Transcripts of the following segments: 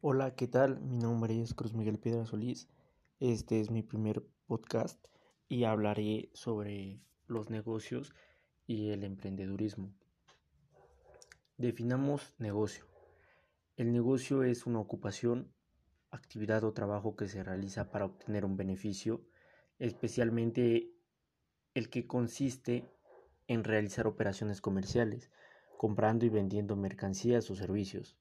Hola, ¿qué tal? Mi nombre es Cruz Miguel Piedra Solís. Este es mi primer podcast y hablaré sobre los negocios y el emprendedurismo. Definamos negocio. El negocio es una ocupación, actividad o trabajo que se realiza para obtener un beneficio, especialmente el que consiste en realizar operaciones comerciales, comprando y vendiendo mercancías o servicios.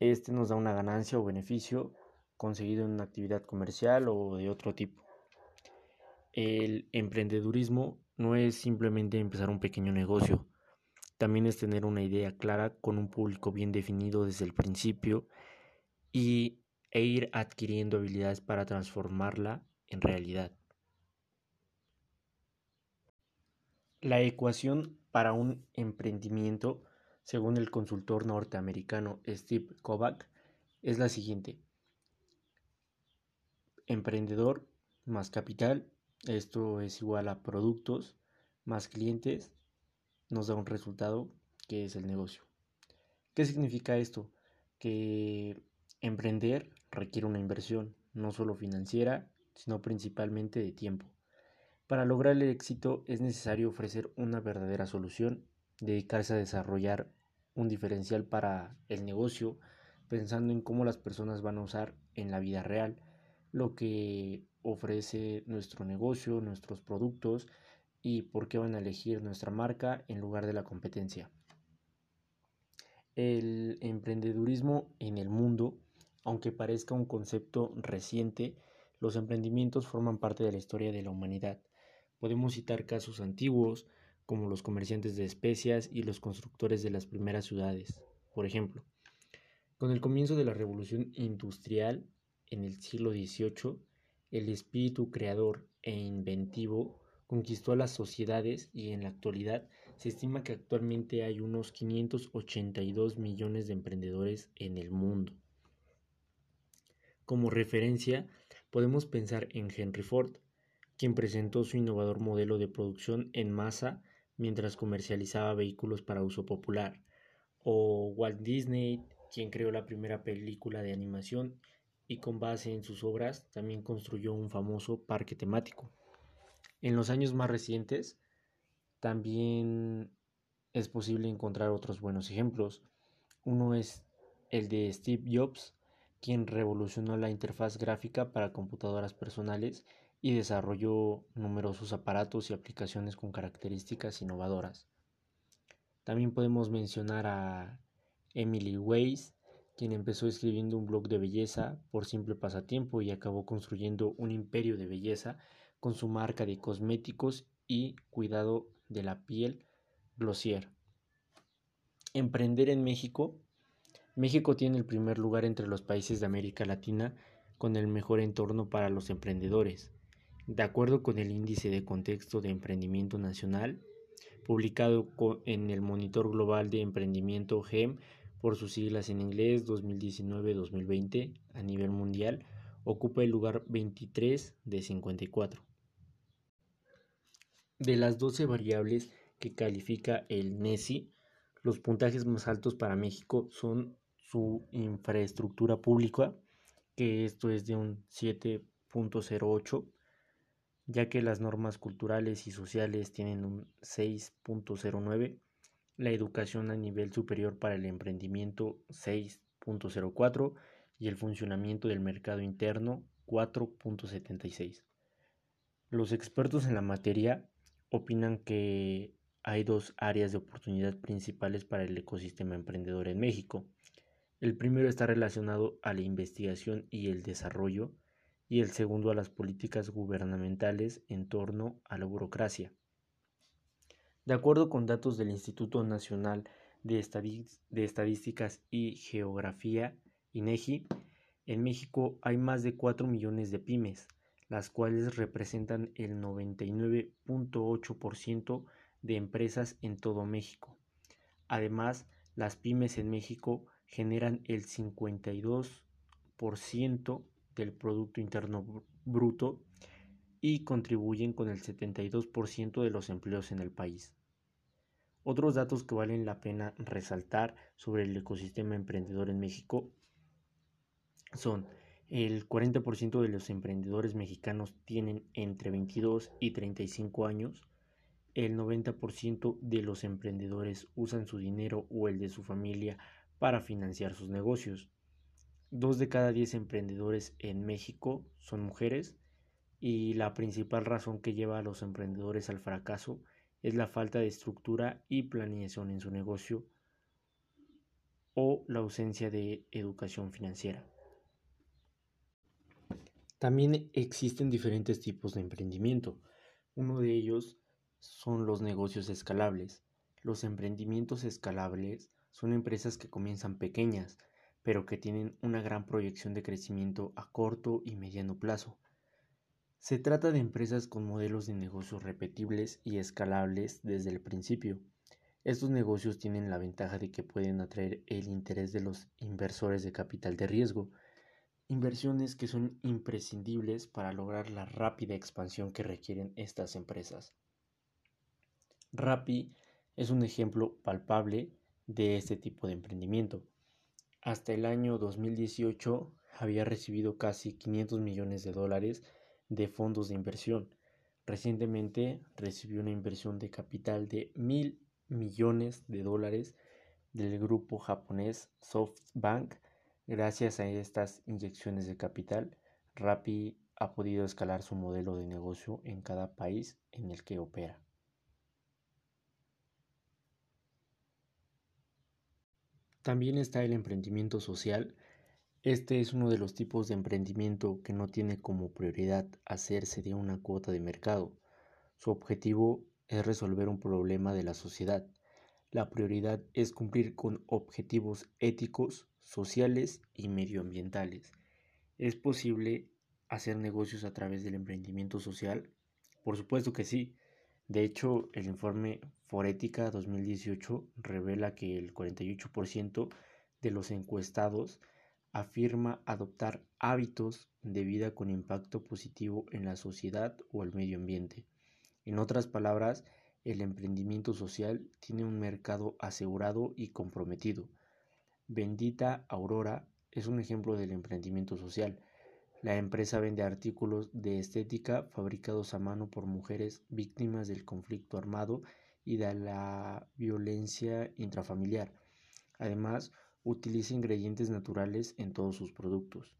Este nos da una ganancia o beneficio conseguido en una actividad comercial o de otro tipo. El emprendedurismo no es simplemente empezar un pequeño negocio, también es tener una idea clara con un público bien definido desde el principio y, e ir adquiriendo habilidades para transformarla en realidad. La ecuación para un emprendimiento según el consultor norteamericano Steve Kovac, es la siguiente. Emprendedor más capital, esto es igual a productos más clientes, nos da un resultado que es el negocio. ¿Qué significa esto? Que emprender requiere una inversión, no solo financiera, sino principalmente de tiempo. Para lograr el éxito es necesario ofrecer una verdadera solución dedicarse a desarrollar un diferencial para el negocio, pensando en cómo las personas van a usar en la vida real lo que ofrece nuestro negocio, nuestros productos y por qué van a elegir nuestra marca en lugar de la competencia. El emprendedurismo en el mundo, aunque parezca un concepto reciente, los emprendimientos forman parte de la historia de la humanidad. Podemos citar casos antiguos, como los comerciantes de especias y los constructores de las primeras ciudades. Por ejemplo, con el comienzo de la revolución industrial en el siglo XVIII, el espíritu creador e inventivo conquistó a las sociedades y en la actualidad se estima que actualmente hay unos 582 millones de emprendedores en el mundo. Como referencia, podemos pensar en Henry Ford, quien presentó su innovador modelo de producción en masa mientras comercializaba vehículos para uso popular, o Walt Disney, quien creó la primera película de animación y con base en sus obras también construyó un famoso parque temático. En los años más recientes también es posible encontrar otros buenos ejemplos. Uno es el de Steve Jobs, quien revolucionó la interfaz gráfica para computadoras personales y desarrolló numerosos aparatos y aplicaciones con características innovadoras. También podemos mencionar a Emily Weiss, quien empezó escribiendo un blog de belleza por simple pasatiempo y acabó construyendo un imperio de belleza con su marca de cosméticos y cuidado de la piel Glossier. Emprender en México. México tiene el primer lugar entre los países de América Latina con el mejor entorno para los emprendedores. De acuerdo con el Índice de Contexto de Emprendimiento Nacional, publicado en el Monitor Global de Emprendimiento GEM por sus siglas en inglés 2019-2020 a nivel mundial, ocupa el lugar 23 de 54. De las 12 variables que califica el NESI, los puntajes más altos para México son su infraestructura pública, que esto es de un 7.08, ya que las normas culturales y sociales tienen un 6.09, la educación a nivel superior para el emprendimiento 6.04 y el funcionamiento del mercado interno 4.76. Los expertos en la materia opinan que hay dos áreas de oportunidad principales para el ecosistema emprendedor en México. El primero está relacionado a la investigación y el desarrollo, y el segundo a las políticas gubernamentales en torno a la burocracia. De acuerdo con datos del Instituto Nacional de, Estadísticas y Geografía, INEGI, en México hay más de 4 millones de pymes, las cuales representan el 99.8% de empresas en todo México. Además, las pymes en México generan el 52% del Producto Interno Bruto y contribuyen con el 72% de los empleos en el país. Otros datos que valen la pena resaltar sobre el ecosistema emprendedor en México son el 40% de los emprendedores mexicanos tienen entre 22 y 35 años, el 90% de los emprendedores usan su dinero o el de su familia para financiar sus negocios. Dos de cada diez emprendedores en México son mujeres y la principal razón que lleva a los emprendedores al fracaso es la falta de estructura y planeación en su negocio o la ausencia de educación financiera. También existen diferentes tipos de emprendimiento. Uno de ellos son los negocios escalables. Los emprendimientos escalables son empresas que comienzan pequeñas, pero que tienen una gran proyección de crecimiento a corto y mediano plazo. Se trata de empresas con modelos de negocios repetibles y escalables desde el principio. Estos negocios tienen la ventaja de que pueden atraer el interés de los inversores de capital de riesgo, inversiones que son imprescindibles para lograr la rápida expansión que requieren estas empresas. Rappi es un ejemplo palpable de este tipo de emprendimiento. Hasta el año 2018 había recibido casi 500 millones de dólares de fondos de inversión. Recientemente recibió una inversión de capital de mil millones de dólares del grupo japonés SoftBank. Gracias a estas inyecciones de capital, Rappi ha podido escalar su modelo de negocio en cada país en el que opera. También está el emprendimiento social. Este es uno de los tipos de emprendimiento que no tiene como prioridad hacerse de una cuota de mercado. Su objetivo es resolver un problema de la sociedad. La prioridad es cumplir con objetivos éticos, sociales y medioambientales. ¿Es posible hacer negocios a través del emprendimiento social? Por supuesto que sí. De hecho, el informe Forética 2018 revela que el 48% de los encuestados afirma adoptar hábitos de vida con impacto positivo en la sociedad o el medio ambiente. En otras palabras, el emprendimiento social tiene un mercado asegurado y comprometido. Bendita Aurora es un ejemplo del emprendimiento social la empresa vende artículos de estética fabricados a mano por mujeres víctimas del conflicto armado y de la violencia intrafamiliar. Además, utiliza ingredientes naturales en todos sus productos.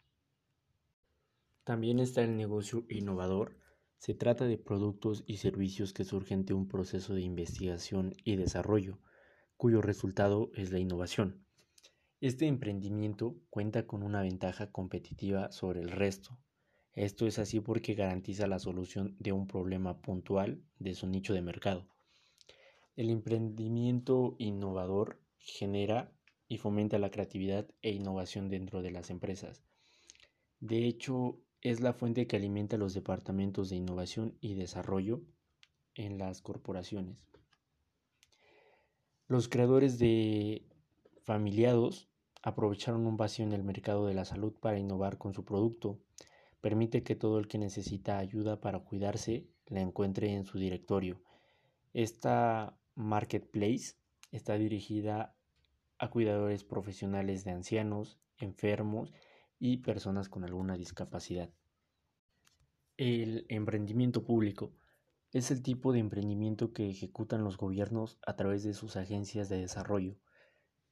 También está el negocio innovador. Se trata de productos y servicios que surgen de un proceso de investigación y desarrollo, cuyo resultado es la innovación. Este emprendimiento cuenta con una ventaja competitiva sobre el resto. Esto es así porque garantiza la solución de un problema puntual de su nicho de mercado. El emprendimiento innovador genera y fomenta la creatividad e innovación dentro de las empresas. De hecho, es la fuente que alimenta los departamentos de innovación y desarrollo en las corporaciones. Los creadores de familiados aprovecharon un vacío en el mercado de la salud para innovar con su producto. Permite que todo el que necesita ayuda para cuidarse la encuentre en su directorio. Esta marketplace está dirigida a cuidadores profesionales de ancianos, enfermos y personas con alguna discapacidad. El emprendimiento público es el tipo de emprendimiento que ejecutan los gobiernos a través de sus agencias de desarrollo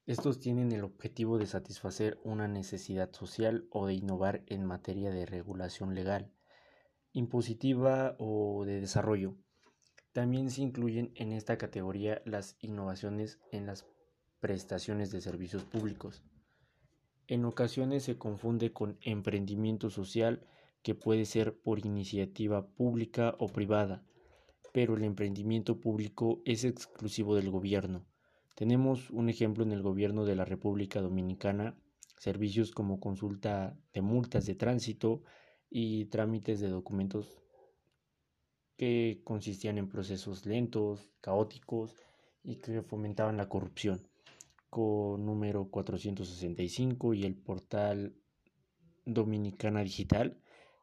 estos tienen el objetivo de satisfacer una necesidad social o de innovar en materia de regulación legal, impositiva o de desarrollo. También se incluyen en esta categoría las innovaciones en las prestaciones de servicios públicos. En ocasiones se confunde con emprendimiento social que puede ser por iniciativa pública o privada, pero el emprendimiento público es exclusivo del gobierno tenemos un ejemplo en el gobierno de la República Dominicana, servicios como consulta de multas de tránsito y trámites de documentos que consistían en procesos lentos, caóticos y que fomentaban la corrupción, con número 465 y el portal Dominicana Digital,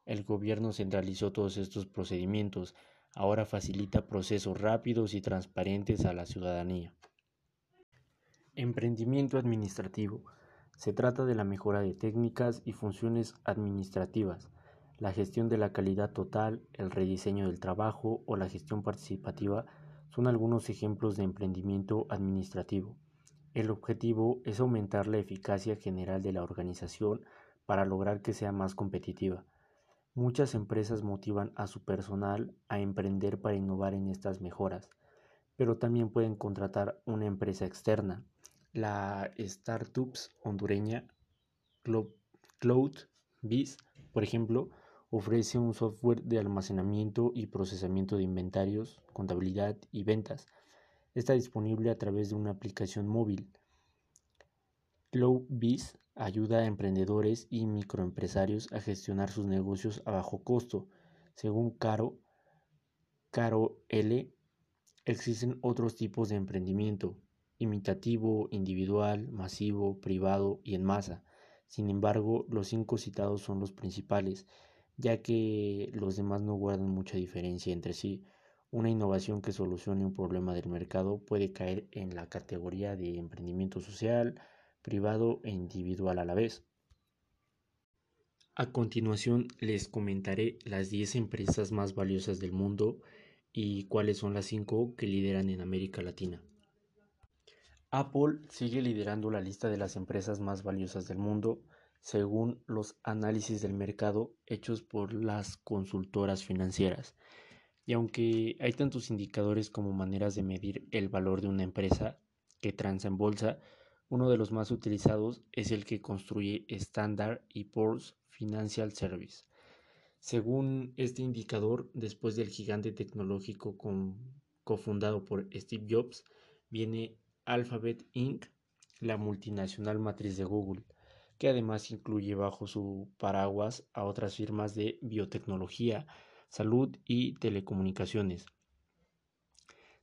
el gobierno centralizó todos estos procedimientos, ahora facilita procesos rápidos y transparentes a la ciudadanía. Emprendimiento administrativo. Se trata de la mejora de técnicas y funciones administrativas, la gestión de la calidad total, el rediseño del trabajo o la gestión participativa son algunos ejemplos de emprendimiento administrativo. El objetivo es aumentar la eficacia general de la organización para lograr que sea más competitiva. Muchas empresas motivan a su personal a emprender para innovar en estas mejoras, pero también pueden contratar una empresa externa. La startups hondureña CloudBiz, por ejemplo, ofrece un software de almacenamiento y procesamiento de inventarios, contabilidad y ventas. Está disponible a través de una aplicación móvil. CloudBiz ayuda a emprendedores y microempresarios a gestionar sus negocios a bajo costo. Según Caro, Caro L, existen otros tipos de emprendimiento, imitativo, individual, masivo, privado y en masa. Sin embargo, los cinco citados son los principales ya que los demás no guardan mucha diferencia entre sí. Una innovación que solucione un problema del mercado puede caer en la categoría de emprendimiento social, privado e individual a la vez. A continuación les comentaré las 10 empresas más valiosas del mundo y cuáles son las 5 que lideran en América Latina. Apple sigue liderando la lista de las empresas más valiosas del mundo según los análisis del mercado hechos por las consultoras financieras. Y aunque hay tantos indicadores como maneras de medir el valor de una empresa que transa en bolsa, uno de los más utilizados es el que construye Standard Poor's Financial Service. Según este indicador, después del gigante tecnológico cofundado por Steve Jobs, viene Alphabet Inc., la multinacional matriz de Google que además incluye bajo su paraguas a otras firmas de biotecnología, salud y telecomunicaciones.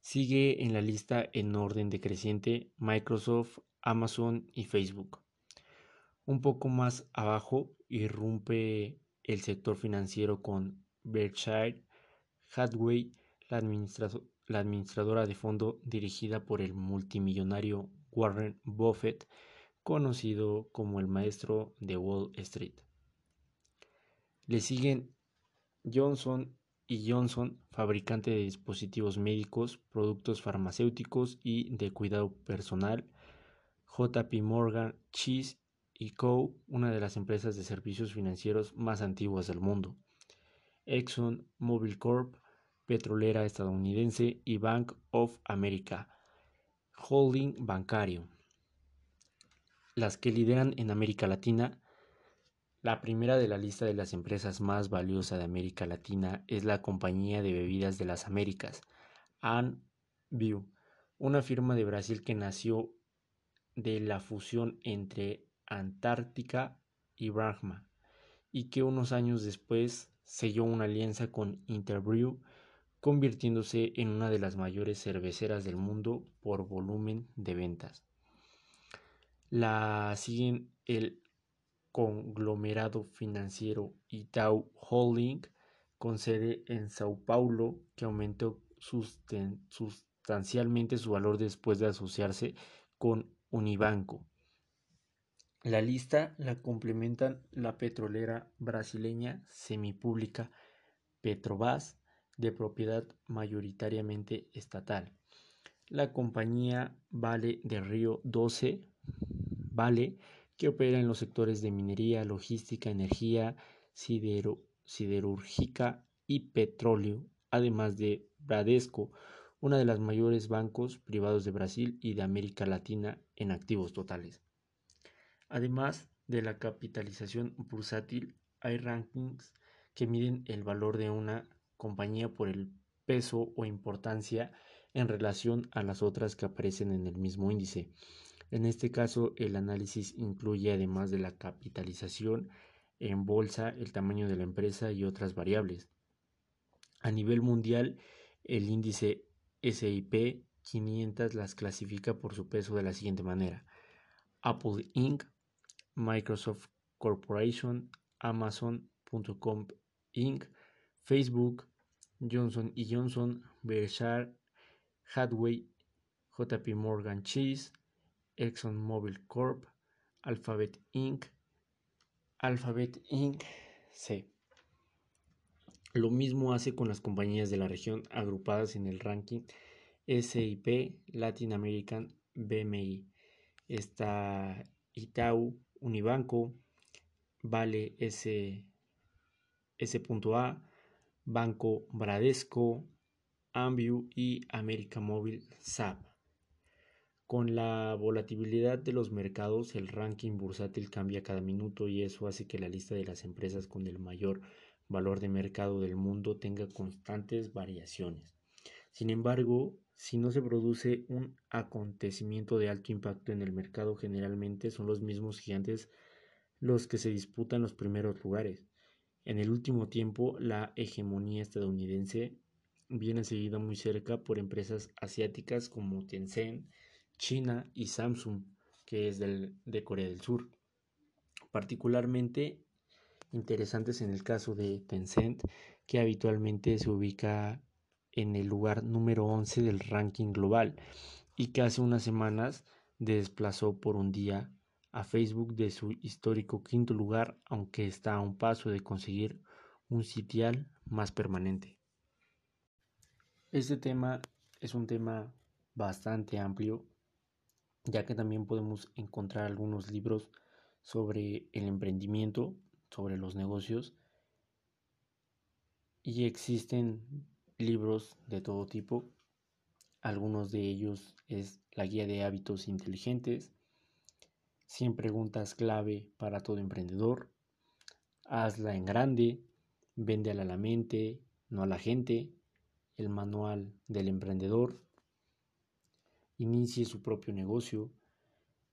Sigue en la lista en orden decreciente Microsoft, Amazon y Facebook. Un poco más abajo irrumpe el sector financiero con Berkshire Hathaway, la, la administradora de fondo dirigida por el multimillonario Warren Buffett, conocido como el maestro de Wall Street. Le siguen Johnson y Johnson, fabricante de dispositivos médicos, productos farmacéuticos y de cuidado personal, JP Morgan Chase y Co., una de las empresas de servicios financieros más antiguas del mundo, Exxon Mobil Corp., petrolera estadounidense y Bank of America, holding bancario las que lideran en América Latina. La primera de la lista de las empresas más valiosas de América Latina es la Compañía de Bebidas de las Américas, Anview, una firma de Brasil que nació de la fusión entre Antártica y Brahma y que unos años después selló una alianza con Interbrew, convirtiéndose en una de las mayores cerveceras del mundo por volumen de ventas. La siguen el conglomerado financiero Itaú Holding, con sede en Sao Paulo, que aumentó sustancialmente su valor después de asociarse con Unibanco. La lista la complementan la petrolera brasileña semipública Petrobras, de propiedad mayoritariamente estatal. La compañía Vale de Río 12 Vale, que opera en los sectores de minería, logística, energía, siderúrgica y petróleo, además de Bradesco, una de las mayores bancos privados de Brasil y de América Latina en activos totales. Además de la capitalización bursátil, hay rankings que miden el valor de una compañía por el peso o importancia en relación a las otras que aparecen en el mismo índice. En este caso, el análisis incluye, además de la capitalización en bolsa, el tamaño de la empresa y otras variables. A nivel mundial, el índice SIP 500 las clasifica por su peso de la siguiente manera. Apple Inc., Microsoft Corporation, Amazon.com Inc., Facebook, Johnson Johnson, Berkshire Hathaway, JP Morgan Chase, ExxonMobil Corp., Alphabet Inc., Alphabet Inc. C. Lo mismo hace con las compañías de la región agrupadas en el ranking SIP Latin American BMI. Está Itaú, Unibanco, Vale S, S.A, Banco Bradesco, Ambiu y América Móvil SAP. Con la volatilidad de los mercados, el ranking bursátil cambia cada minuto y eso hace que la lista de las empresas con el mayor valor de mercado del mundo tenga constantes variaciones. Sin embargo, si no se produce un acontecimiento de alto impacto en el mercado, generalmente son los mismos gigantes los que se disputan los primeros lugares. En el último tiempo, la hegemonía estadounidense viene seguida muy cerca por empresas asiáticas como Tencent, China y Samsung, que es de Corea del Sur. Particularmente interesantes en el caso de Tencent, que habitualmente se ubica en el lugar número 11 del ranking global y que hace unas semanas desplazó por un día a Facebook de su histórico quinto lugar, aunque está a un paso de conseguir un sitial más permanente. Este tema es un tema bastante amplio ya que también podemos encontrar algunos libros sobre el emprendimiento, sobre los negocios, y existen libros de todo tipo. Algunos de ellos es la guía de hábitos inteligentes, 100 preguntas clave para todo emprendedor, hazla en grande, vende a la mente, no a la gente, el manual del emprendedor, inicie su propio negocio.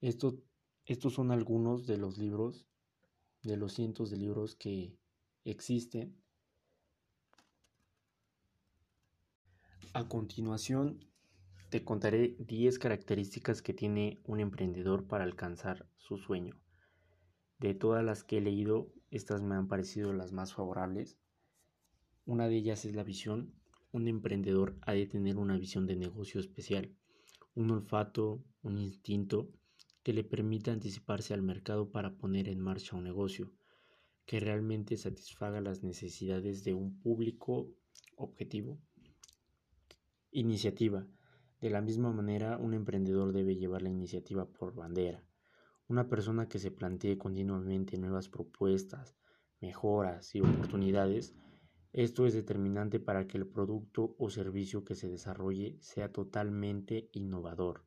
Esto, estos son algunos de los libros, de los cientos de libros que existen. A continuación, te contaré 10 características que tiene un emprendedor para alcanzar su sueño. De todas las que he leído, estas me han parecido las más favorables. Una de ellas es la visión. Un emprendedor ha de tener una visión de negocio especial un olfato, un instinto que le permita anticiparse al mercado para poner en marcha un negocio que realmente satisfaga las necesidades de un público objetivo. Iniciativa. De la misma manera, un emprendedor debe llevar la iniciativa por bandera. Una persona que se plantee continuamente nuevas propuestas, mejoras y oportunidades esto es determinante para que el producto o servicio que se desarrolle sea totalmente innovador.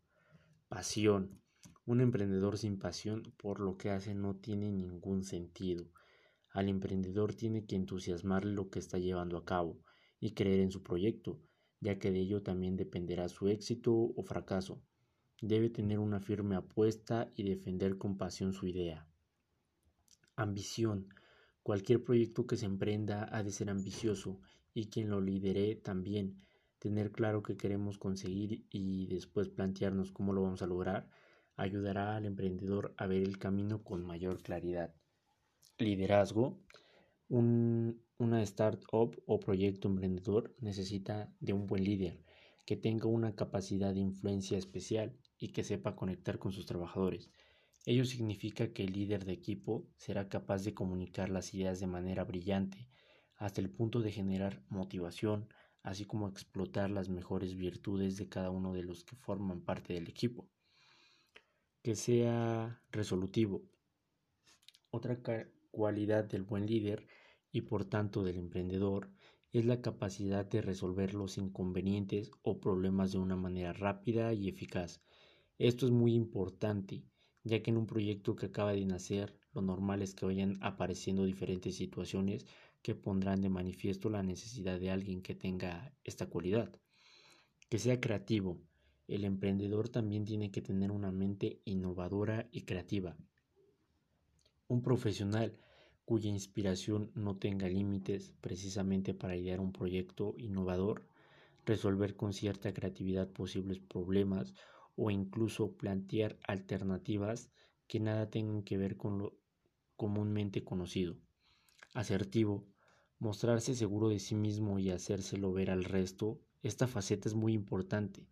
Pasión. Un emprendedor sin pasión por lo que hace no tiene ningún sentido. Al emprendedor tiene que entusiasmarle lo que está llevando a cabo y creer en su proyecto, ya que de ello también dependerá su éxito o fracaso. Debe tener una firme apuesta y defender con pasión su idea. Ambición. Cualquier proyecto que se emprenda ha de ser ambicioso y quien lo lidere también. Tener claro qué queremos conseguir y después plantearnos cómo lo vamos a lograr ayudará al emprendedor a ver el camino con mayor claridad. Liderazgo. Un, una startup o proyecto emprendedor necesita de un buen líder que tenga una capacidad de influencia especial y que sepa conectar con sus trabajadores. Ello significa que el líder de equipo será capaz de comunicar las ideas de manera brillante, hasta el punto de generar motivación, así como explotar las mejores virtudes de cada uno de los que forman parte del equipo. Que sea resolutivo. Otra cualidad del buen líder y por tanto del emprendedor es la capacidad de resolver los inconvenientes o problemas de una manera rápida y eficaz. Esto es muy importante ya que en un proyecto que acaba de nacer lo normal es que vayan apareciendo diferentes situaciones que pondrán de manifiesto la necesidad de alguien que tenga esta cualidad. Que sea creativo. El emprendedor también tiene que tener una mente innovadora y creativa. Un profesional cuya inspiración no tenga límites precisamente para idear un proyecto innovador, resolver con cierta creatividad posibles problemas o incluso plantear alternativas que nada tengan que ver con lo comúnmente conocido. Asertivo, mostrarse seguro de sí mismo y hacérselo ver al resto, esta faceta es muy importante,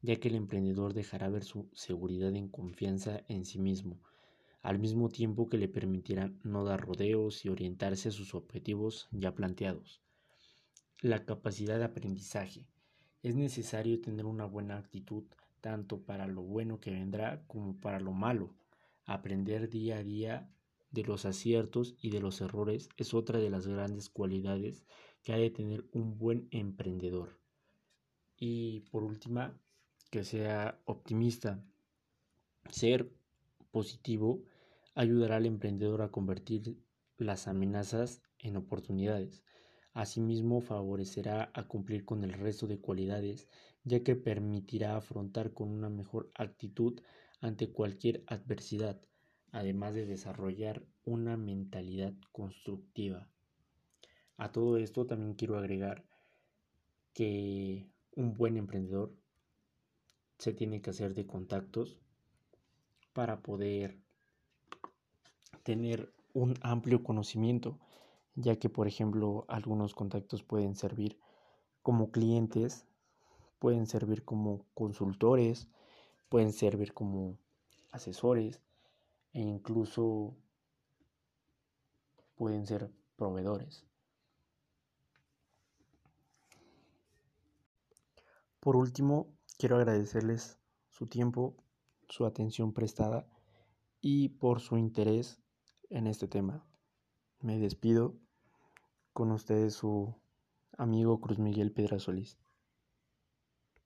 ya que el emprendedor dejará ver su seguridad en confianza en sí mismo, al mismo tiempo que le permitirán no dar rodeos y orientarse a sus objetivos ya planteados. La capacidad de aprendizaje. Es necesario tener una buena actitud tanto para lo bueno que vendrá como para lo malo. Aprender día a día de los aciertos y de los errores es otra de las grandes cualidades que ha de tener un buen emprendedor. Y por última, que sea optimista. Ser positivo ayudará al emprendedor a convertir las amenazas en oportunidades. Asimismo, favorecerá a cumplir con el resto de cualidades, ya que permitirá afrontar con una mejor actitud ante cualquier adversidad, además de desarrollar una mentalidad constructiva. A todo esto también quiero agregar que un buen emprendedor se tiene que hacer de contactos para poder tener un amplio conocimiento, ya que por ejemplo algunos contactos pueden servir como clientes, pueden servir como consultores, pueden servir como asesores e incluso pueden ser proveedores. Por último, quiero agradecerles su tiempo, su atención prestada y por su interés en este tema. Me despido con ustedes su amigo Cruz Miguel Pedra Solís.